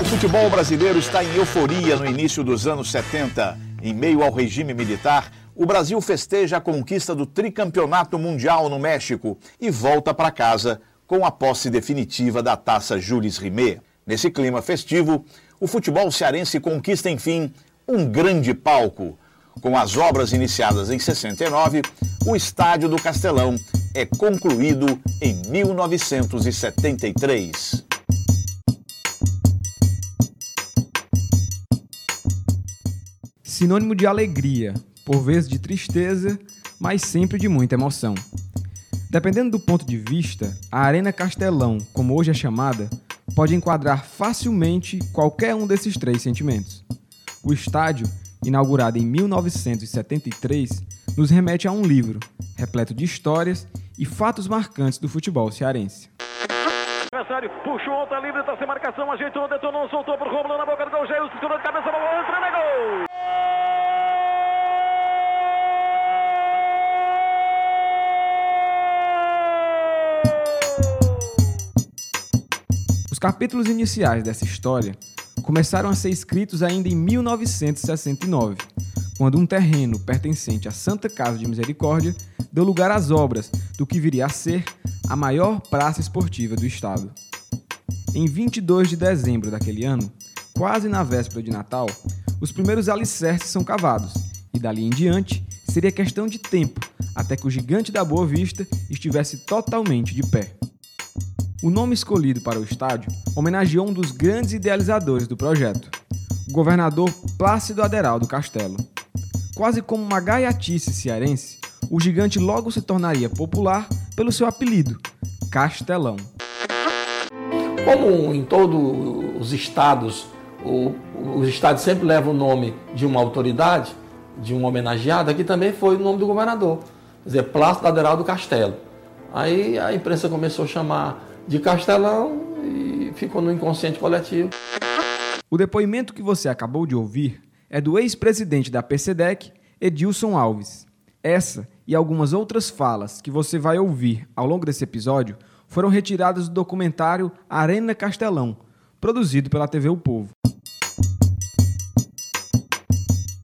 O futebol brasileiro está em euforia no início dos anos 70. Em meio ao regime militar, o Brasil festeja a conquista do tricampeonato mundial no México e volta para casa com a posse definitiva da taça Jules Rimet. Nesse clima festivo, o futebol cearense conquista, enfim, um grande palco. Com as obras iniciadas em 69, o Estádio do Castelão é concluído em 1973. Sinônimo de alegria, por vezes de tristeza, mas sempre de muita emoção. Dependendo do ponto de vista, a Arena Castelão, como hoje é chamada, pode enquadrar facilmente qualquer um desses três sentimentos. O estádio, inaugurado em 1973, nos remete a um livro, repleto de histórias e fatos marcantes do futebol cearense. Adversário puxou outra livre, está sem marcação, ajeitou, detonou, soltou por Romulo na boca do gol, Jair, segurou de cabeça, bola, entra, é gol! Os capítulos iniciais dessa história começaram a ser escritos ainda em 1969, quando um terreno pertencente à Santa Casa de Misericórdia deu lugar às obras do que viria a ser a maior praça esportiva do estado. Em 22 de dezembro daquele ano, quase na véspera de Natal, os primeiros alicerces são cavados e dali em diante seria questão de tempo até que o gigante da Boa Vista estivesse totalmente de pé. O nome escolhido para o estádio homenageou um dos grandes idealizadores do projeto, o governador Plácido Aderaldo Castelo. Quase como uma gaiatice cearense, o gigante logo se tornaria popular pelo seu apelido, Castelão. Como em todos os estados, o, os estados sempre levam o nome de uma autoridade, de um homenageado, aqui também foi o nome do governador, quer dizer, Plácido Aderaldo Castelo. Aí a imprensa começou a chamar de Castelão e ficou no inconsciente coletivo. O depoimento que você acabou de ouvir é do ex-presidente da PCDEC, Edilson Alves. Essa e algumas outras falas que você vai ouvir ao longo desse episódio foram retiradas do documentário Arena Castelão, produzido pela TV O Povo.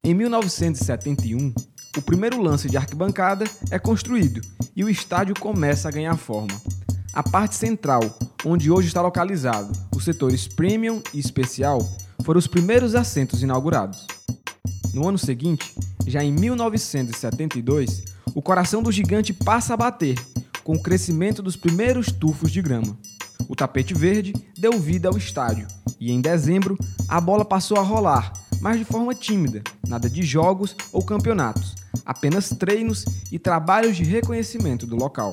Em 1971, o primeiro lance de arquibancada é construído e o estádio começa a ganhar forma. A parte central, onde hoje está localizado os setores premium e especial, foram os primeiros assentos inaugurados. No ano seguinte, já em 1972, o coração do gigante passa a bater, com o crescimento dos primeiros tufos de grama. O tapete verde deu vida ao estádio e em dezembro a bola passou a rolar, mas de forma tímida, nada de jogos ou campeonatos, apenas treinos e trabalhos de reconhecimento do local.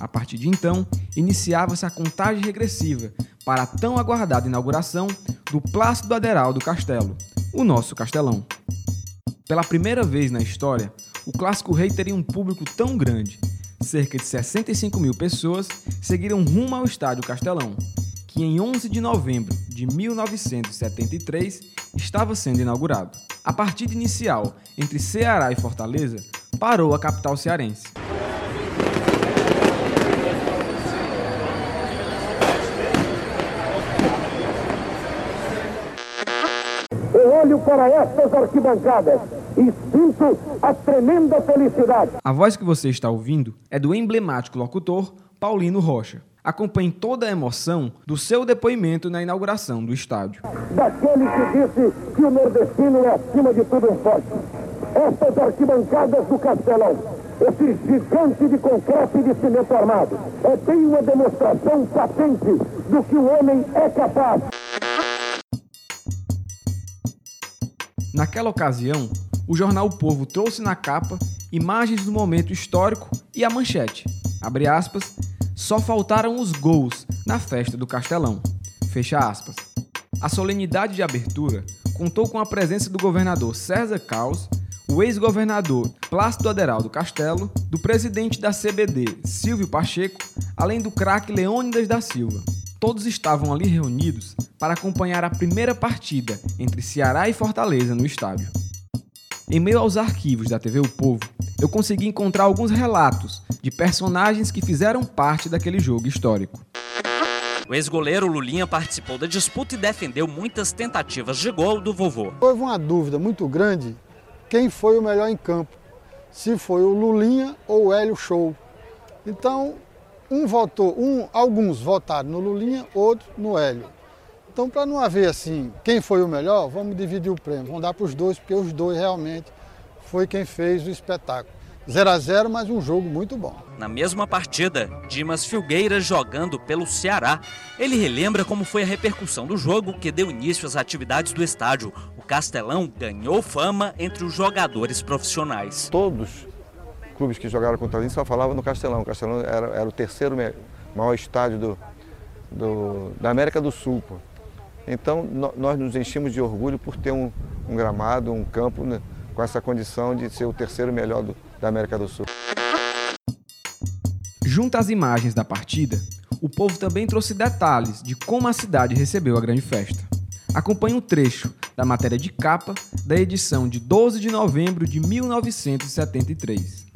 A partir de então, iniciava-se a contagem regressiva para a tão aguardada inauguração do Plácido Aderaldo Castelo, o nosso castelão. Pela primeira vez na história, o Clássico Rei teria um público tão grande. Cerca de 65 mil pessoas seguiram rumo ao Estádio Castelão, que em 11 de novembro de 1973 estava sendo inaugurado. A partida inicial entre Ceará e Fortaleza parou a capital cearense. olho para estas arquibancadas e sinto a tremenda felicidade. A voz que você está ouvindo é do emblemático locutor Paulino Rocha. Acompanhe toda a emoção do seu depoimento na inauguração do estádio. Daquele que disse que o nordestino é acima de tudo um forte. Estas arquibancadas do Castelão, esse gigante de concreto e de cimento armado, é bem uma demonstração patente do que o homem é capaz. Naquela ocasião, o jornal O Povo trouxe na capa imagens do momento histórico e a manchete. Abre aspas, só faltaram os gols na festa do Castelão. Fecha aspas. A solenidade de abertura contou com a presença do governador César Caos, o ex-governador Plácido Aderaldo Castelo, do presidente da CBD Silvio Pacheco, além do craque Leônidas da Silva. Todos estavam ali reunidos para acompanhar a primeira partida entre Ceará e Fortaleza no estádio. Em meio aos arquivos da TV O Povo, eu consegui encontrar alguns relatos de personagens que fizeram parte daquele jogo histórico. O ex-goleiro Lulinha participou da disputa e defendeu muitas tentativas de gol do vovô. Houve uma dúvida muito grande quem foi o melhor em campo, se foi o Lulinha ou o Hélio Show. Então, um votou, um, alguns votaram no Lulinha, outros no Hélio. Então, para não haver assim, quem foi o melhor, vamos dividir o prêmio, vamos dar para os dois, porque os dois realmente foi quem fez o espetáculo. 0 a 0 mas um jogo muito bom. Na mesma partida, Dimas Filgueira jogando pelo Ceará. Ele relembra como foi a repercussão do jogo que deu início às atividades do estádio. O Castelão ganhou fama entre os jogadores profissionais. Todos os clubes que jogaram contra a gente só falavam no Castelão. O Castelão era, era o terceiro maior estádio do, do, da América do Sul. Pô. Então nós nos enchemos de orgulho por ter um, um gramado, um campo né, com essa condição de ser o terceiro melhor do, da América do Sul. Junto às imagens da partida, o povo também trouxe detalhes de como a cidade recebeu a grande festa. Acompanhe um trecho da matéria de capa da edição de 12 de novembro de 1973.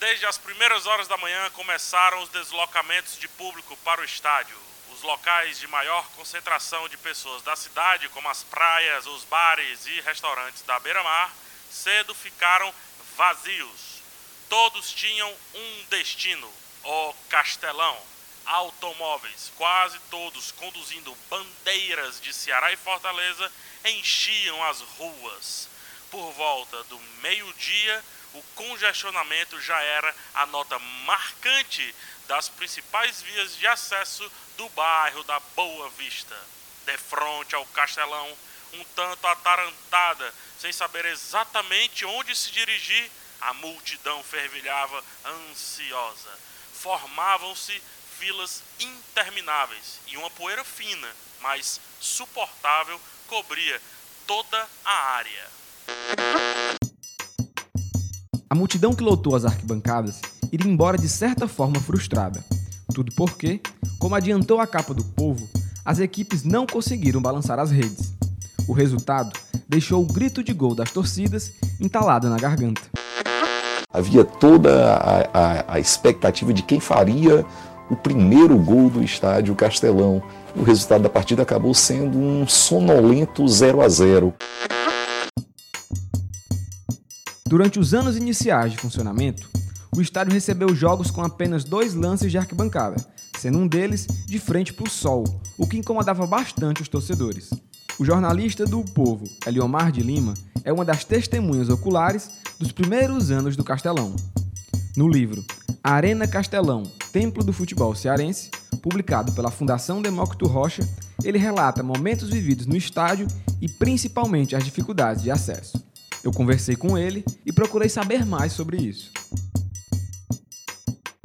Desde as primeiras horas da manhã começaram os deslocamentos de público para o estádio. Locais de maior concentração de pessoas da cidade, como as praias, os bares e restaurantes da beira-mar, cedo ficaram vazios. Todos tinham um destino, o Castelão. Automóveis, quase todos conduzindo bandeiras de Ceará e Fortaleza, enchiam as ruas. Por volta do meio-dia, o congestionamento já era a nota marcante das principais vias de acesso do bairro da Boa Vista. De frente ao Castelão, um tanto atarantada, sem saber exatamente onde se dirigir, a multidão fervilhava ansiosa. Formavam-se filas intermináveis e uma poeira fina, mas suportável, cobria toda a área. A multidão que lotou as arquibancadas iria embora de certa forma frustrada. Tudo porque, como adiantou a capa do povo, as equipes não conseguiram balançar as redes. O resultado deixou o grito de gol das torcidas entalado na garganta. Havia toda a, a, a expectativa de quem faria o primeiro gol do estádio Castelão. O resultado da partida acabou sendo um sonolento 0 a 0. Durante os anos iniciais de funcionamento, o estádio recebeu jogos com apenas dois lances de arquibancada, sendo um deles de frente para o sol, o que incomodava bastante os torcedores. O jornalista do Povo, Eliomar de Lima, é uma das testemunhas oculares dos primeiros anos do Castelão. No livro Arena Castelão, Templo do Futebol Cearense, publicado pela Fundação Demócrito Rocha, ele relata momentos vividos no estádio e principalmente as dificuldades de acesso. Eu conversei com ele e procurei saber mais sobre isso.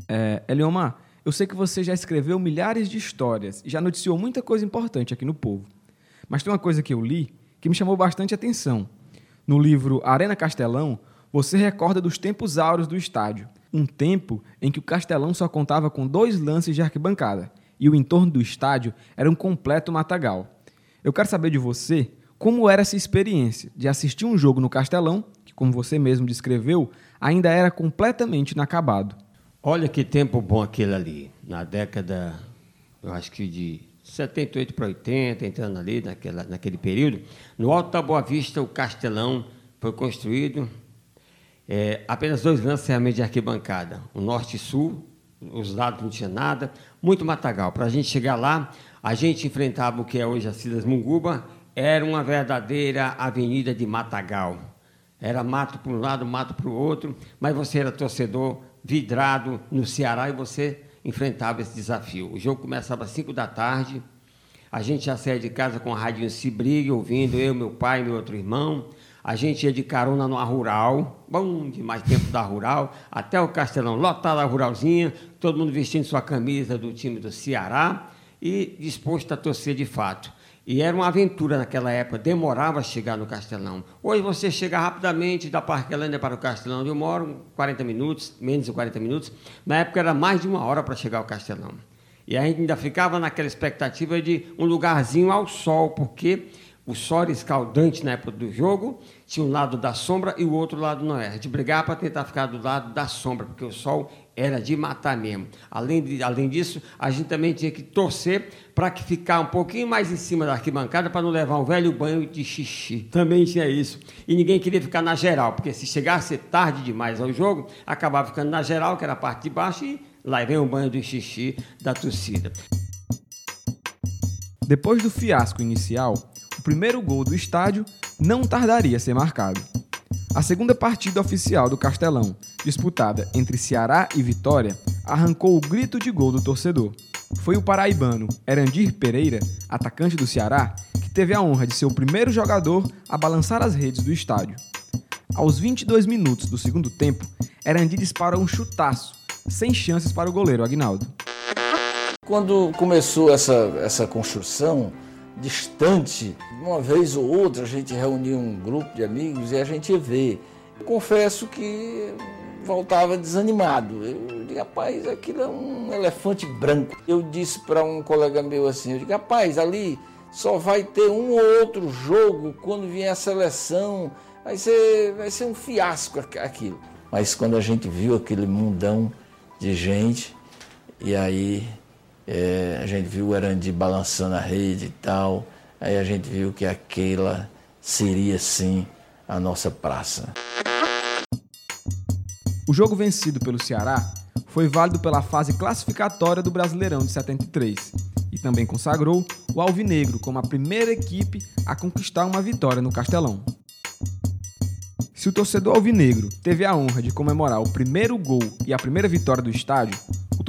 É, Eliomar, eu sei que você já escreveu milhares de histórias e já noticiou muita coisa importante aqui no Povo. Mas tem uma coisa que eu li que me chamou bastante atenção. No livro Arena Castelão, você recorda dos tempos áureos do estádio, um tempo em que o Castelão só contava com dois lances de arquibancada e o entorno do estádio era um completo matagal. Eu quero saber de você como era essa experiência de assistir um jogo no Castelão, que, como você mesmo descreveu, ainda era completamente inacabado. Olha que tempo bom aquele ali, na década, eu acho que de 78 para 80, entrando ali naquela, naquele período. No Alto da Boa Vista, o Castelão foi construído, é, apenas dois realmente de arquibancada, o norte e sul, os lados não tinha nada, muito matagal. Para a gente chegar lá, a gente enfrentava o que é hoje a Cidas Munguba, era uma verdadeira avenida de matagal. Era mato para um lado, mato para o outro, mas você era torcedor vidrado no Ceará e você enfrentava esse desafio. O jogo começava às 5 da tarde, a gente já saía de casa com a rádio Cibrigue, ouvindo eu, meu pai e meu outro irmão. A gente ia de carona numa rural, bom demais tempo da rural, até o Castelão, lotada a ruralzinha, todo mundo vestindo sua camisa do time do Ceará e disposto a torcer de fato. E era uma aventura naquela época, demorava a chegar no Castelão. Hoje você chega rapidamente da Parquelândia para o Castelão, onde eu moro, 40 minutos, menos de 40 minutos. Na época era mais de uma hora para chegar ao Castelão. E a gente ainda ficava naquela expectativa de um lugarzinho ao sol, porque o sol escaldante na época do jogo, tinha um lado da sombra e o outro lado não era. A gente brigava para tentar ficar do lado da sombra, porque o sol era de matar mesmo. Além, de, além disso, a gente também tinha que torcer para que ficar um pouquinho mais em cima da arquibancada para não levar um velho banho de xixi. Também tinha isso. E ninguém queria ficar na geral, porque se chegasse tarde demais ao jogo, acabava ficando na geral, que era a parte de baixo, e lá vem o banho de xixi da torcida. Depois do fiasco inicial, o primeiro gol do estádio não tardaria a ser marcado. A segunda partida oficial do Castelão, disputada entre Ceará e Vitória, arrancou o grito de gol do torcedor. Foi o paraibano Erandir Pereira, atacante do Ceará, que teve a honra de ser o primeiro jogador a balançar as redes do estádio. Aos 22 minutos do segundo tempo, Erandir disparou um chutaço, sem chances para o goleiro Agnaldo. Quando começou essa, essa construção, distante, uma vez ou outra a gente reunia um grupo de amigos e a gente ver. Confesso que voltava desanimado. Eu digo, rapaz, aquilo é um elefante branco. Eu disse para um colega meu assim, eu digo, rapaz, ali só vai ter um ou outro jogo quando vier a seleção, vai ser, vai ser um fiasco aquilo. Mas quando a gente viu aquele mundão de gente, e aí é, a gente viu o Erandi balançando a rede e tal. Aí a gente viu que aquela seria sim a nossa praça. O jogo vencido pelo Ceará foi válido pela fase classificatória do Brasileirão de 73 e também consagrou o Alvinegro como a primeira equipe a conquistar uma vitória no Castelão. Se o torcedor alvinegro teve a honra de comemorar o primeiro gol e a primeira vitória do estádio,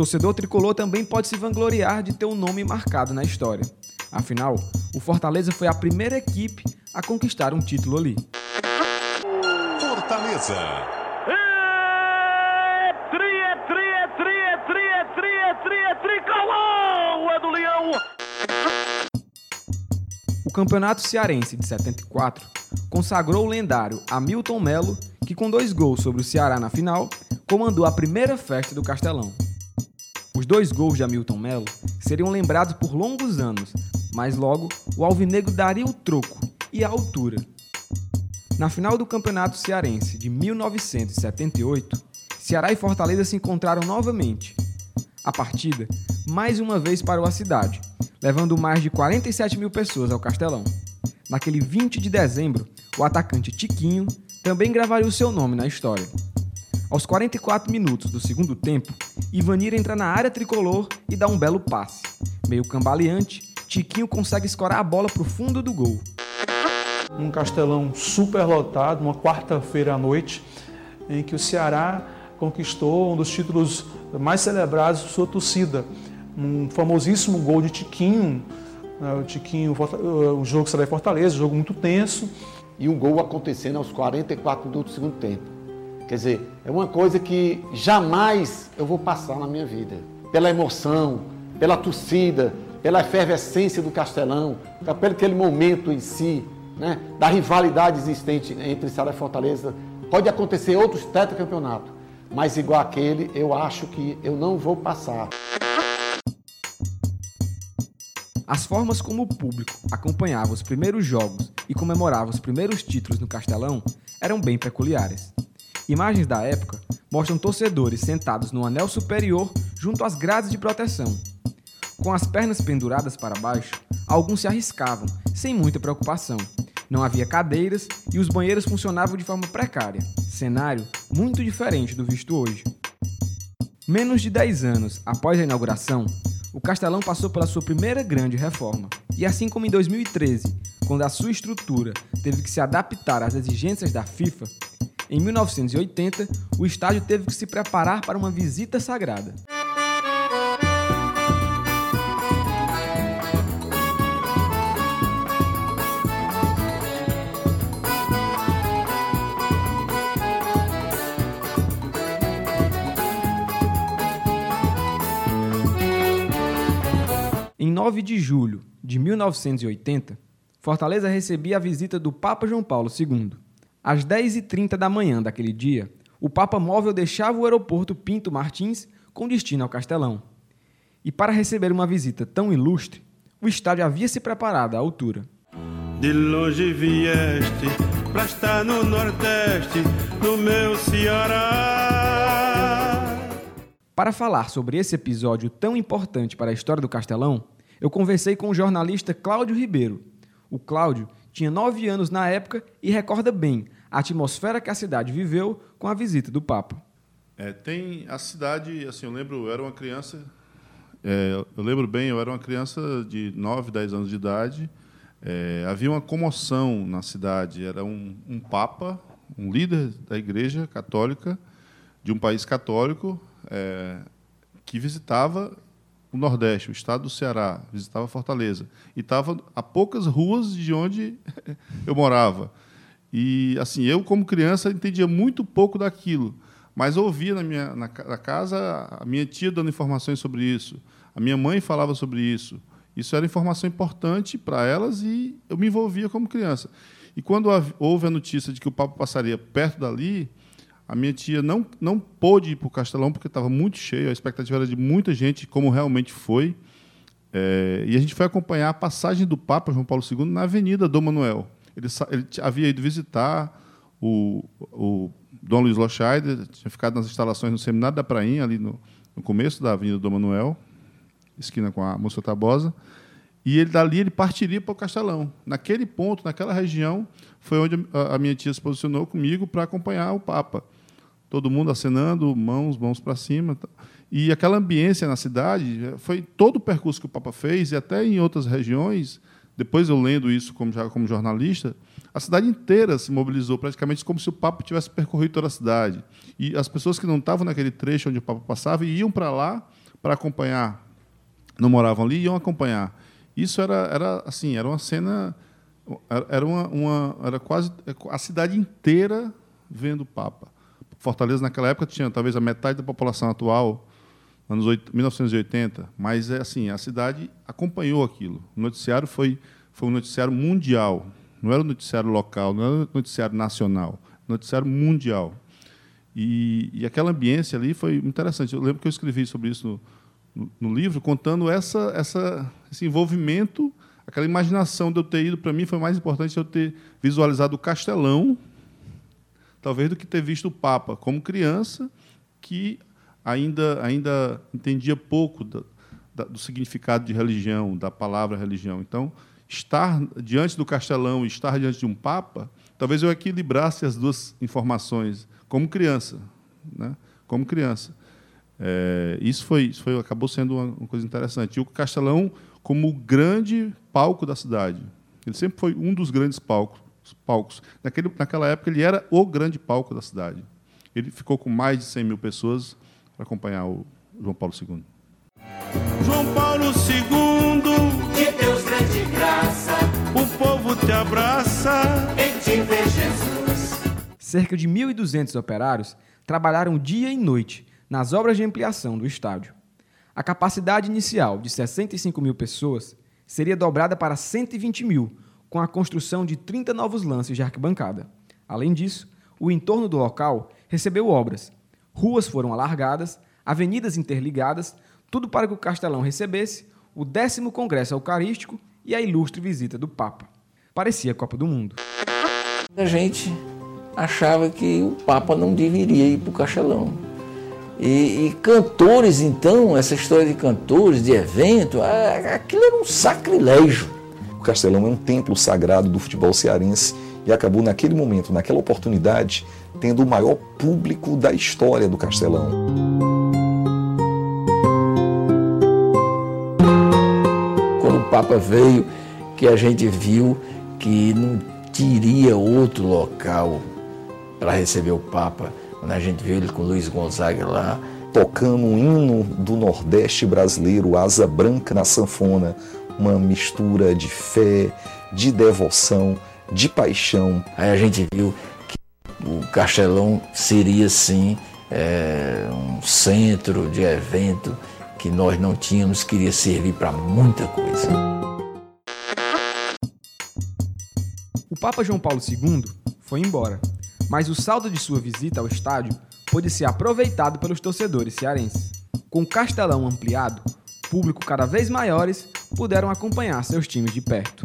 torcedor tricolor também pode se vangloriar de ter um nome marcado na história. Afinal, o Fortaleza foi a primeira equipe a conquistar um título ali. Fortaleza. É, tria, tria, tria, tria, tria, tria, tricolor! É do Leão! O Campeonato Cearense de 74 consagrou o lendário Hamilton Melo, que com dois gols sobre o Ceará na final, comandou a primeira festa do Castelão. Os dois gols de Hamilton Melo seriam lembrados por longos anos, mas logo o Alvinegro daria o troco e a altura. Na final do Campeonato Cearense de 1978, Ceará e Fortaleza se encontraram novamente. A partida mais uma vez parou a cidade, levando mais de 47 mil pessoas ao Castelão. Naquele 20 de dezembro, o atacante Tiquinho também gravaria o seu nome na história. Aos 44 minutos do segundo tempo, Ivanir entra na área tricolor e dá um belo passe. Meio cambaleante, Tiquinho consegue escorar a bola para o fundo do gol. Um castelão super lotado, uma quarta-feira à noite, em que o Ceará conquistou um dos títulos mais celebrados de sua torcida. Um famosíssimo gol de Tiquinho, né, o Tiquinho, o jogo será em Fortaleza, um jogo muito tenso. E um gol acontecendo aos 44 minutos do segundo tempo. Quer dizer, é uma coisa que jamais eu vou passar na minha vida. Pela emoção, pela torcida, pela efervescência do Castelão, pelo aquele momento em si, né, da rivalidade existente entre Ceará e Fortaleza. Pode acontecer outros tetracampeonatos, mas igual aquele, eu acho que eu não vou passar. As formas como o público acompanhava os primeiros jogos e comemorava os primeiros títulos no Castelão eram bem peculiares. Imagens da época mostram torcedores sentados no anel superior junto às grades de proteção. Com as pernas penduradas para baixo, alguns se arriscavam, sem muita preocupação. Não havia cadeiras e os banheiros funcionavam de forma precária, cenário muito diferente do visto hoje. Menos de 10 anos após a inauguração, o Castelão passou pela sua primeira grande reforma. E assim como em 2013, quando a sua estrutura teve que se adaptar às exigências da FIFA, em 1980, o estádio teve que se preparar para uma visita sagrada. Em 9 de julho de 1980, Fortaleza recebia a visita do Papa João Paulo II. Às 10h30 da manhã daquele dia, o Papa Móvel deixava o aeroporto Pinto Martins com destino ao Castelão. E para receber uma visita tão ilustre, o estádio havia se preparado à altura. De longe vieste pra estar no Nordeste, no meu Ceará. Para falar sobre esse episódio tão importante para a história do Castelão, eu conversei com o jornalista Cláudio Ribeiro. O Cláudio tinha nove anos na época e recorda bem a atmosfera que a cidade viveu com a visita do Papa. É, tem a cidade, assim, eu lembro, eu era uma criança, é, eu lembro bem, eu era uma criança de 9, 10 anos de idade, é, havia uma comoção na cidade, era um, um papa, um líder da igreja católica, de um país católico, é, que visitava o Nordeste, o estado do Ceará, visitava Fortaleza. E estava a poucas ruas de onde eu morava. E, assim, eu, como criança, entendia muito pouco daquilo, mas ouvia na minha na, na casa a minha tia dando informações sobre isso, a minha mãe falava sobre isso. Isso era informação importante para elas e eu me envolvia como criança. E quando houve a notícia de que o Papa passaria perto dali, a minha tia não, não pôde ir para o Castelão porque estava muito cheio, a expectativa era de muita gente, como realmente foi. É, e a gente foi acompanhar a passagem do Papa João Paulo II na Avenida Dom Manuel. Ele, ele havia ido visitar o, o Dom Luiz Lochaider, tinha ficado nas instalações no Seminário da Prainha, ali no, no começo da Avenida Dom Manuel, esquina com a Moça Tabosa. E ele dali ele partiria para o Castelão. Naquele ponto, naquela região, foi onde a minha tia se posicionou comigo para acompanhar o Papa todo mundo acenando, mãos, mãos para cima. E aquela ambiência na cidade, eh, foi todo o percurso que o Papa fez, e até em outras regiões, depois eu lendo isso como, já como jornalista, a cidade inteira se mobilizou, praticamente como se o Papa tivesse percorrido toda a cidade. E as pessoas que não estavam naquele trecho onde o Papa passava iam para lá para acompanhar, não moravam ali, iam acompanhar. Isso era, era assim, era uma cena, era, uma, uma, era quase a cidade inteira vendo o Papa. Fortaleza, naquela época, tinha talvez a metade da população atual, anos 1980, mas é assim, a cidade acompanhou aquilo. O noticiário foi, foi um noticiário mundial, não era um noticiário local, não era um noticiário nacional, noticiário mundial. E, e aquela ambiência ali foi interessante. Eu lembro que eu escrevi sobre isso no, no, no livro, contando essa, essa, esse envolvimento, aquela imaginação de eu ter ido, para mim, foi mais importante eu ter visualizado o Castelão, talvez do que ter visto o Papa como criança, que ainda, ainda entendia pouco da, da, do significado de religião, da palavra religião. Então, estar diante do castelão e estar diante de um Papa, talvez eu equilibrasse as duas informações como criança, né? Como criança. É, isso foi, isso foi, acabou sendo uma, uma coisa interessante. E o Castelão como o grande palco da cidade. Ele sempre foi um dos grandes palcos palcos. Naquele, naquela época, ele era o grande palco da cidade. Ele ficou com mais de 100 mil pessoas para acompanhar o João Paulo II. João Paulo II, de Deus grande graça, o povo te abraça, em te ver Jesus. Cerca de 1.200 operários trabalharam dia e noite nas obras de ampliação do estádio. A capacidade inicial de 65 mil pessoas seria dobrada para 120 mil com a construção de 30 novos lances de arquibancada. Além disso, o entorno do local recebeu obras. Ruas foram alargadas, avenidas interligadas, tudo para que o Castelão recebesse o décimo Congresso Eucarístico e a ilustre visita do Papa. Parecia a Copa do Mundo. A gente achava que o Papa não deveria ir para o Castelão. E, e, cantores, então, essa história de cantores, de evento, aquilo era um sacrilégio. O Castelão é um templo sagrado do futebol cearense e acabou naquele momento, naquela oportunidade, tendo o maior público da história do Castelão. Quando o Papa veio, que a gente viu que não teria outro local para receber o Papa, quando a gente viu ele com Luiz Gonzaga lá, tocando um hino do Nordeste brasileiro, Asa Branca na sanfona, uma mistura de fé, de devoção, de paixão. Aí a gente viu que o Castelão seria sim é, um centro de evento que nós não tínhamos, queria servir para muita coisa. O Papa João Paulo II foi embora, mas o saldo de sua visita ao estádio pôde ser aproveitado pelos torcedores cearenses. Com o Castelão ampliado, público cada vez maiores puderam acompanhar seus times de perto.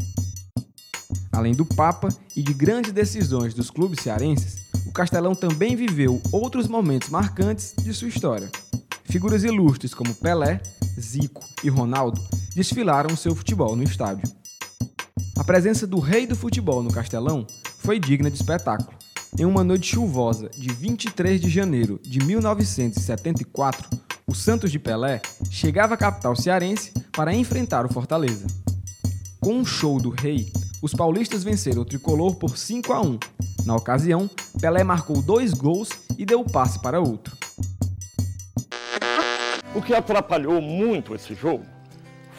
Além do Papa e de grandes decisões dos clubes cearenses, o Castelão também viveu outros momentos marcantes de sua história. Figuras ilustres como Pelé, Zico e Ronaldo desfilaram seu futebol no estádio. A presença do rei do futebol no Castelão foi digna de espetáculo. Em uma noite chuvosa de 23 de janeiro de 1974, o Santos de Pelé chegava à capital cearense para enfrentar o Fortaleza. Com um show do rei, os paulistas venceram o tricolor por 5 a 1. Na ocasião, Pelé marcou dois gols e deu o passe para outro. O que atrapalhou muito esse jogo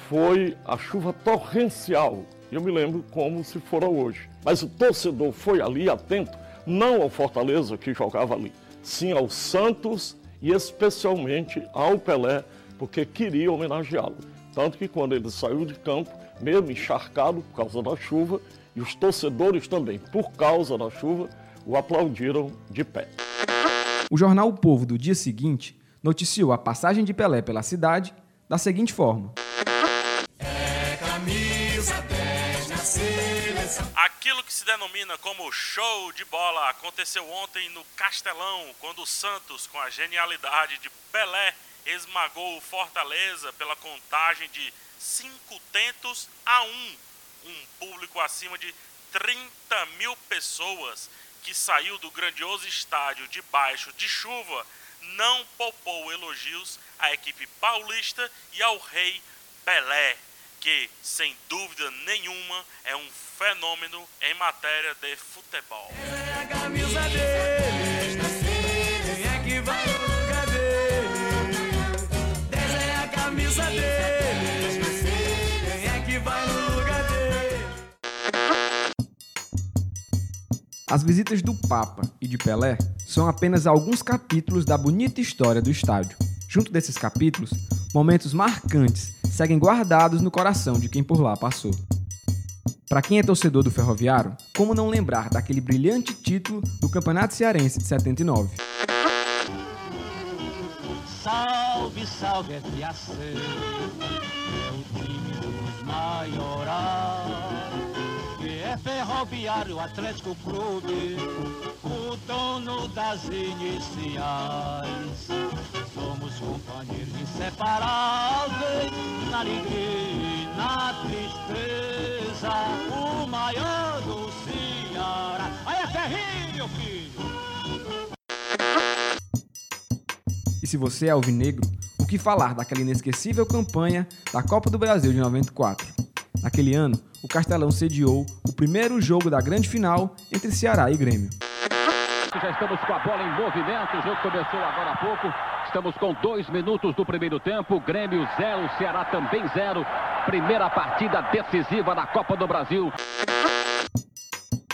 foi a chuva torrencial. Eu me lembro como se fora hoje. Mas o torcedor foi ali atento, não ao Fortaleza que jogava ali, sim ao Santos e especialmente ao Pelé, porque queria homenageá-lo. Tanto que quando ele saiu de campo, mesmo encharcado por causa da chuva, e os torcedores também, por causa da chuva, o aplaudiram de pé. O jornal O Povo do dia seguinte noticiou a passagem de Pelé pela cidade da seguinte forma: que se denomina como show de bola aconteceu ontem no Castelão, quando o Santos, com a genialidade de Pelé, esmagou o Fortaleza pela contagem de 5 tentos a 1. Um público acima de 30 mil pessoas que saiu do grandioso estádio debaixo de chuva não poupou elogios à equipe paulista e ao rei Pelé, que, sem dúvida nenhuma, é um fenômeno em matéria de futebol. A camisa dele. Quem que vai no lugar dele? 10 a camisa dele. Quem que vai no lugar dele? As visitas do Papa e de Pelé são apenas alguns capítulos da bonita história do estádio. Junto desses capítulos, momentos marcantes seguem guardados no coração de quem por lá passou. Para quem é torcedor do Ferroviário, como não lembrar daquele brilhante título do Campeonato Cearense de 79? Salve, salve FAC, é o time dos maiorais, Ferroviário Atlético Clube, o dono das iniciais. Somos companheiros inseparáveis, na alegria e na tristeza, o maior do Ceará. Aí é Ferrinho, filho! E se você é alvinegro, o que falar daquela inesquecível campanha da Copa do Brasil de 94? Naquele ano, o Castelão sediou o primeiro jogo da grande final entre Ceará e Grêmio. Já estamos com a bola em movimento. O jogo começou agora há pouco. Estamos com dois minutos do primeiro tempo. Grêmio zero, Ceará também zero. Primeira partida decisiva da Copa do Brasil.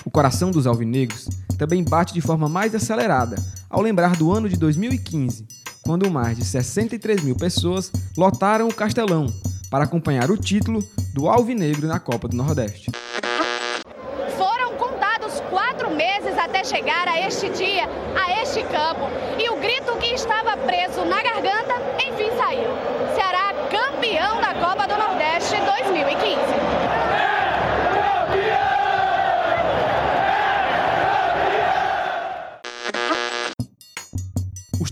O coração dos alvinegros também bate de forma mais acelerada ao lembrar do ano de 2015, quando mais de 63 mil pessoas lotaram o Castelão para acompanhar o título do Alvinegro na Copa do Nordeste. Foram contados quatro meses até chegar a este dia, a este campo. E o grito que estava preso na garganta, enfim saiu. Ceará campeão da Copa do Nordeste 2015.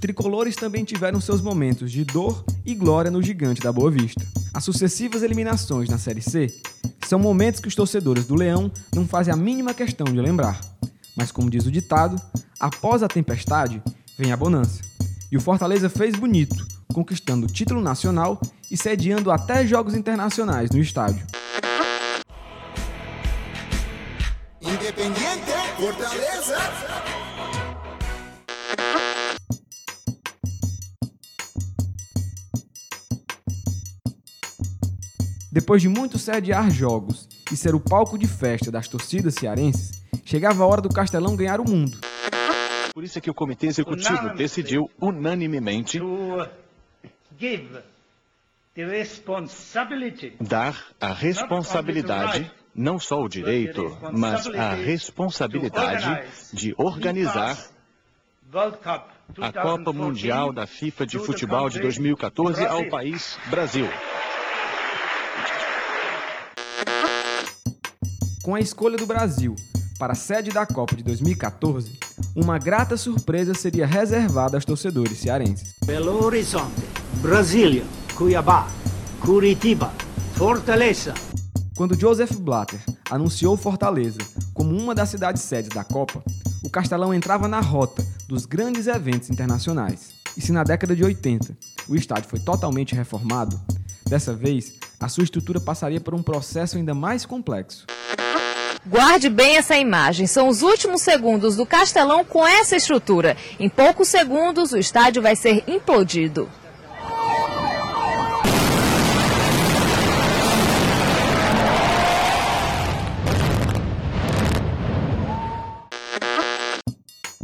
Tricolores também tiveram seus momentos de dor e glória no gigante da Boa Vista. As sucessivas eliminações na Série C são momentos que os torcedores do Leão não fazem a mínima questão de lembrar. Mas, como diz o ditado, após a tempestade vem a bonança. E o Fortaleza fez bonito, conquistando o título nacional e sediando até jogos internacionais no estádio. Depois de muito sediar jogos e ser o palco de festa das torcidas cearenses, chegava a hora do Castelão ganhar o mundo. Por isso é que o comitê executivo decidiu unanimemente give the responsibility dar a responsabilidade, não só o direito, mas a responsabilidade de organizar a Copa Mundial da FIFA de Futebol de 2014 ao país Brasil. Com a escolha do Brasil para a sede da Copa de 2014, uma grata surpresa seria reservada aos torcedores cearenses. Belo Horizonte, Brasília, Cuiabá, Curitiba, Fortaleza. Quando Joseph Blatter anunciou Fortaleza como uma das cidades sedes da Copa, o Castelão entrava na rota dos grandes eventos internacionais. E se na década de 80 o estádio foi totalmente reformado, dessa vez a sua estrutura passaria por um processo ainda mais complexo. Guarde bem essa imagem. São os últimos segundos do Castelão com essa estrutura. Em poucos segundos, o estádio vai ser implodido.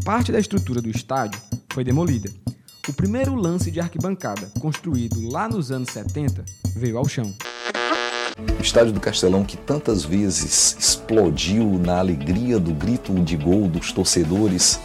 Parte da estrutura do estádio foi demolida. O primeiro lance de arquibancada, construído lá nos anos 70, veio ao chão. O estádio do Castelão, que tantas vezes explodiu na alegria do grito de gol dos torcedores,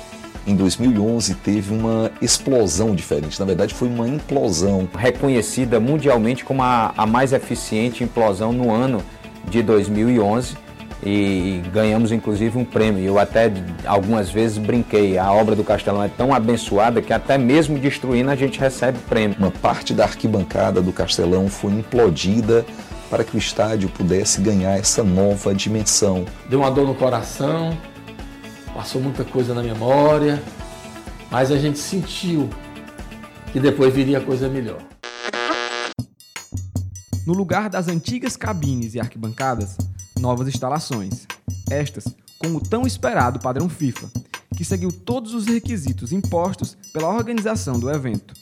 em 2011 teve uma explosão diferente. Na verdade, foi uma implosão. Reconhecida mundialmente como a, a mais eficiente implosão no ano de 2011 e ganhamos inclusive um prêmio. Eu até algumas vezes brinquei, a obra do Castelão é tão abençoada que até mesmo destruindo a gente recebe prêmio. Uma parte da arquibancada do Castelão foi implodida para que o estádio pudesse ganhar essa nova dimensão. Deu uma dor no coração, passou muita coisa na memória, mas a gente sentiu que depois viria coisa melhor. No lugar das antigas cabines e arquibancadas, novas instalações. Estas com o tão esperado padrão FIFA, que seguiu todos os requisitos impostos pela organização do evento.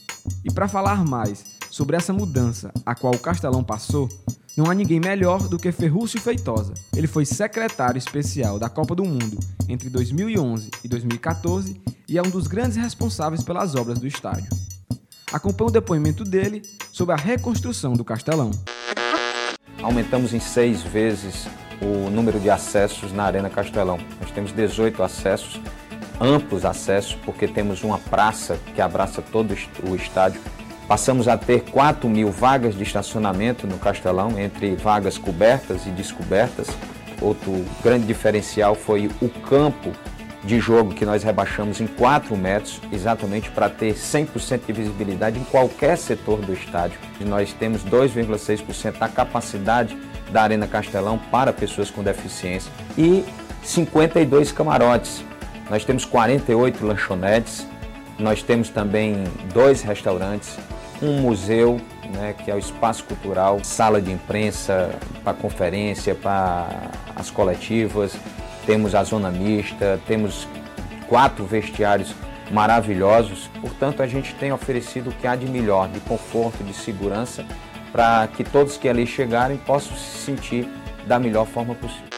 E para falar mais sobre essa mudança a qual o Castelão passou, não há ninguém melhor do que Ferrúcio Feitosa. Ele foi secretário especial da Copa do Mundo entre 2011 e 2014 e é um dos grandes responsáveis pelas obras do estádio. Acompanhe o depoimento dele sobre a reconstrução do Castelão. Aumentamos em seis vezes o número de acessos na Arena Castelão. Nós temos 18 acessos, amplos acessos, porque temos uma praça que abraça todo o estádio. Passamos a ter 4 mil vagas de estacionamento no Castelão, entre vagas cobertas e descobertas. Outro grande diferencial foi o campo de jogo que nós rebaixamos em 4 metros, exatamente para ter 100% de visibilidade em qualquer setor do estádio. E nós temos 2,6% da capacidade da Arena Castelão para pessoas com deficiência e 52 camarotes. Nós temos 48 lanchonetes, nós temos também dois restaurantes, um museu, né, que é o espaço cultural, sala de imprensa para conferência, para as coletivas, temos a zona mista, temos quatro vestiários maravilhosos. Portanto, a gente tem oferecido o que há de melhor, de conforto, de segurança, para que todos que ali chegarem possam se sentir da melhor forma possível.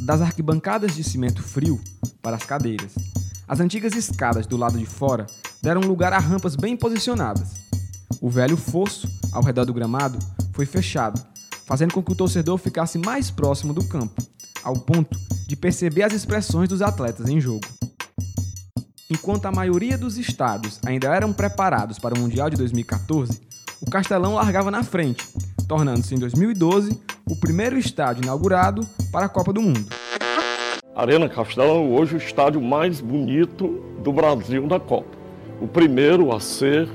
Das arquibancadas de cimento frio para as cadeiras, as antigas escadas do lado de fora deram lugar a rampas bem posicionadas. O velho fosso ao redor do gramado foi fechado, fazendo com que o torcedor ficasse mais próximo do campo, ao ponto de perceber as expressões dos atletas em jogo. Enquanto a maioria dos estádios ainda eram preparados para o Mundial de 2014, o Castelão largava na frente, tornando-se em 2012 o primeiro estádio inaugurado para a Copa do Mundo. Arena Castelão hoje o estádio mais bonito do Brasil na Copa. O primeiro a ser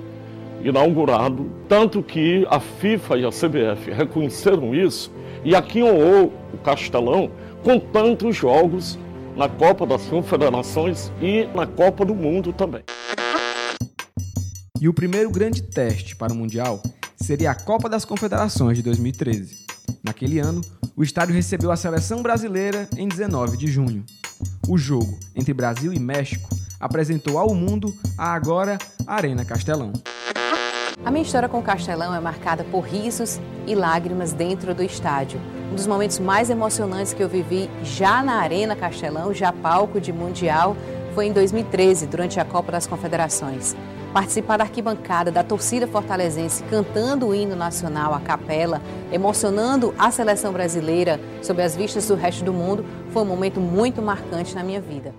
inaugurado, tanto que a FIFA e a CBF reconheceram isso e aqui honrou o Castelão com tantos jogos na Copa das Confederações e na Copa do Mundo também. E o primeiro grande teste para o Mundial seria a Copa das Confederações de 2013. Naquele ano, o estádio recebeu a seleção brasileira em 19 de junho. O jogo entre Brasil e México apresentou ao mundo a agora Arena Castelão. A minha história com o Castelão é marcada por risos e lágrimas dentro do estádio. Um dos momentos mais emocionantes que eu vivi já na Arena Castelão, já palco de Mundial, foi em 2013, durante a Copa das Confederações. Participar da arquibancada da torcida fortalezense cantando o hino nacional, a capela, emocionando a seleção brasileira sob as vistas do resto do mundo, foi um momento muito marcante na minha vida.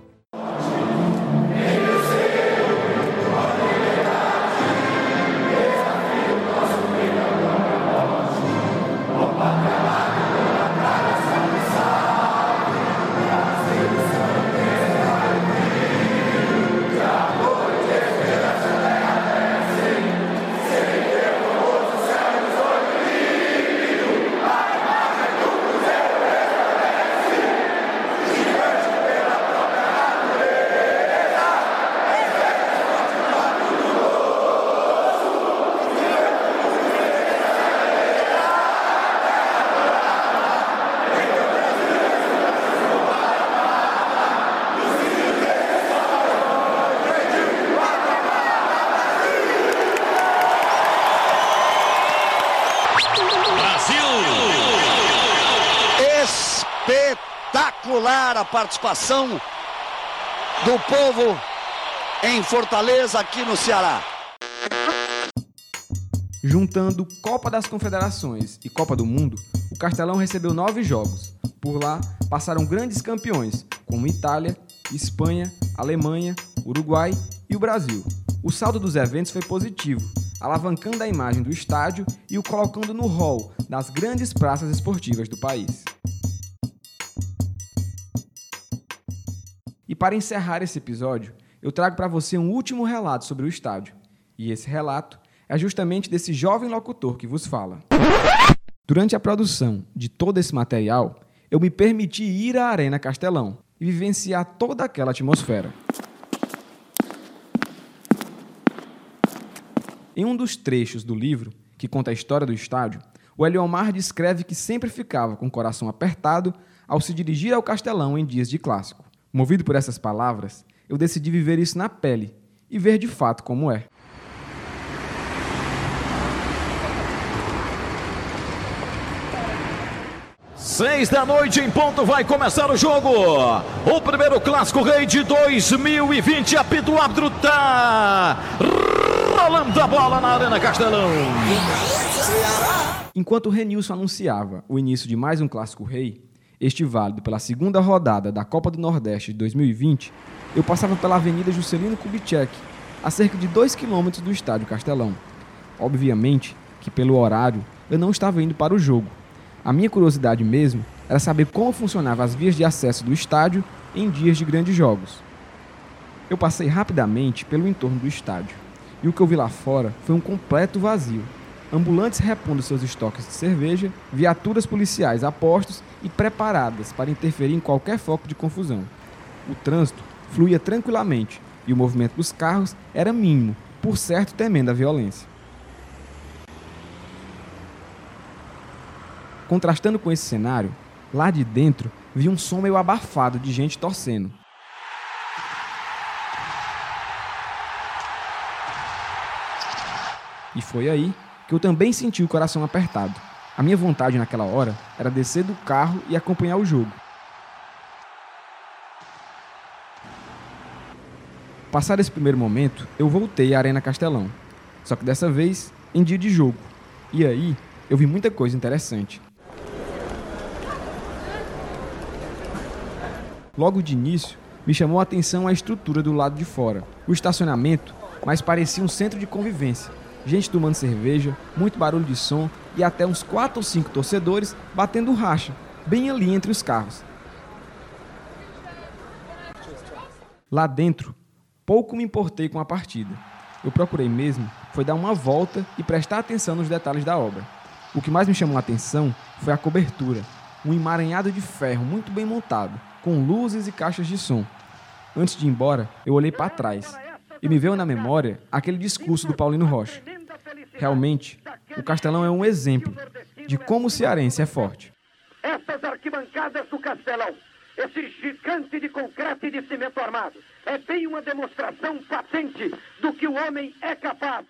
A participação do povo em Fortaleza, aqui no Ceará. Juntando Copa das Confederações e Copa do Mundo, o Castelão recebeu nove jogos. Por lá passaram grandes campeões, como Itália, Espanha, Alemanha, Uruguai e o Brasil. O saldo dos eventos foi positivo, alavancando a imagem do estádio e o colocando no hall das grandes praças esportivas do país. E para encerrar esse episódio, eu trago para você um último relato sobre o estádio. E esse relato é justamente desse jovem locutor que vos fala. Durante a produção de todo esse material, eu me permiti ir à Arena Castelão e vivenciar toda aquela atmosfera. Em um dos trechos do livro, que conta a história do estádio, o Eliomar descreve que sempre ficava com o coração apertado ao se dirigir ao Castelão em dias de clássico. Movido por essas palavras, eu decidi viver isso na pele e ver de fato como é. Seis da noite em ponto vai começar o jogo. O primeiro clássico rei de 2020. Apito o árbitro tá rolando a bola na Arena Castelão. Enquanto o Renilson anunciava o início de mais um clássico rei, este válido pela segunda rodada da Copa do Nordeste de 2020, eu passava pela Avenida Juscelino Kubitschek, a cerca de 2 km do Estádio Castelão. Obviamente que pelo horário eu não estava indo para o jogo. A minha curiosidade mesmo era saber como funcionavam as vias de acesso do estádio em dias de grandes jogos. Eu passei rapidamente pelo entorno do estádio e o que eu vi lá fora foi um completo vazio. Ambulantes repondo seus estoques de cerveja, viaturas policiais a postos e preparadas para interferir em qualquer foco de confusão. O trânsito fluía tranquilamente e o movimento dos carros era mínimo, por certo temendo a violência. Contrastando com esse cenário, lá de dentro vi um som meio abafado de gente torcendo. E foi aí que eu também senti o coração apertado. A minha vontade naquela hora era descer do carro e acompanhar o jogo. Passado esse primeiro momento, eu voltei à Arena Castelão. Só que dessa vez em dia de jogo. E aí eu vi muita coisa interessante. Logo de início, me chamou a atenção a estrutura do lado de fora. O estacionamento, mas parecia um centro de convivência. Gente tomando cerveja, muito barulho de som e até uns 4 ou 5 torcedores batendo racha, bem ali entre os carros. Lá dentro, pouco me importei com a partida. Eu procurei mesmo foi dar uma volta e prestar atenção nos detalhes da obra. O que mais me chamou a atenção foi a cobertura, um emaranhado de ferro muito bem montado, com luzes e caixas de som. Antes de ir embora, eu olhei para trás e me veio na memória aquele discurso do Paulino Rocha. Realmente, o Castelão é um exemplo de como o cearense é forte. Essas arquibancadas do Castelão, esse gigante de concreto e de cimento armado, é bem uma demonstração patente do que o homem é capaz.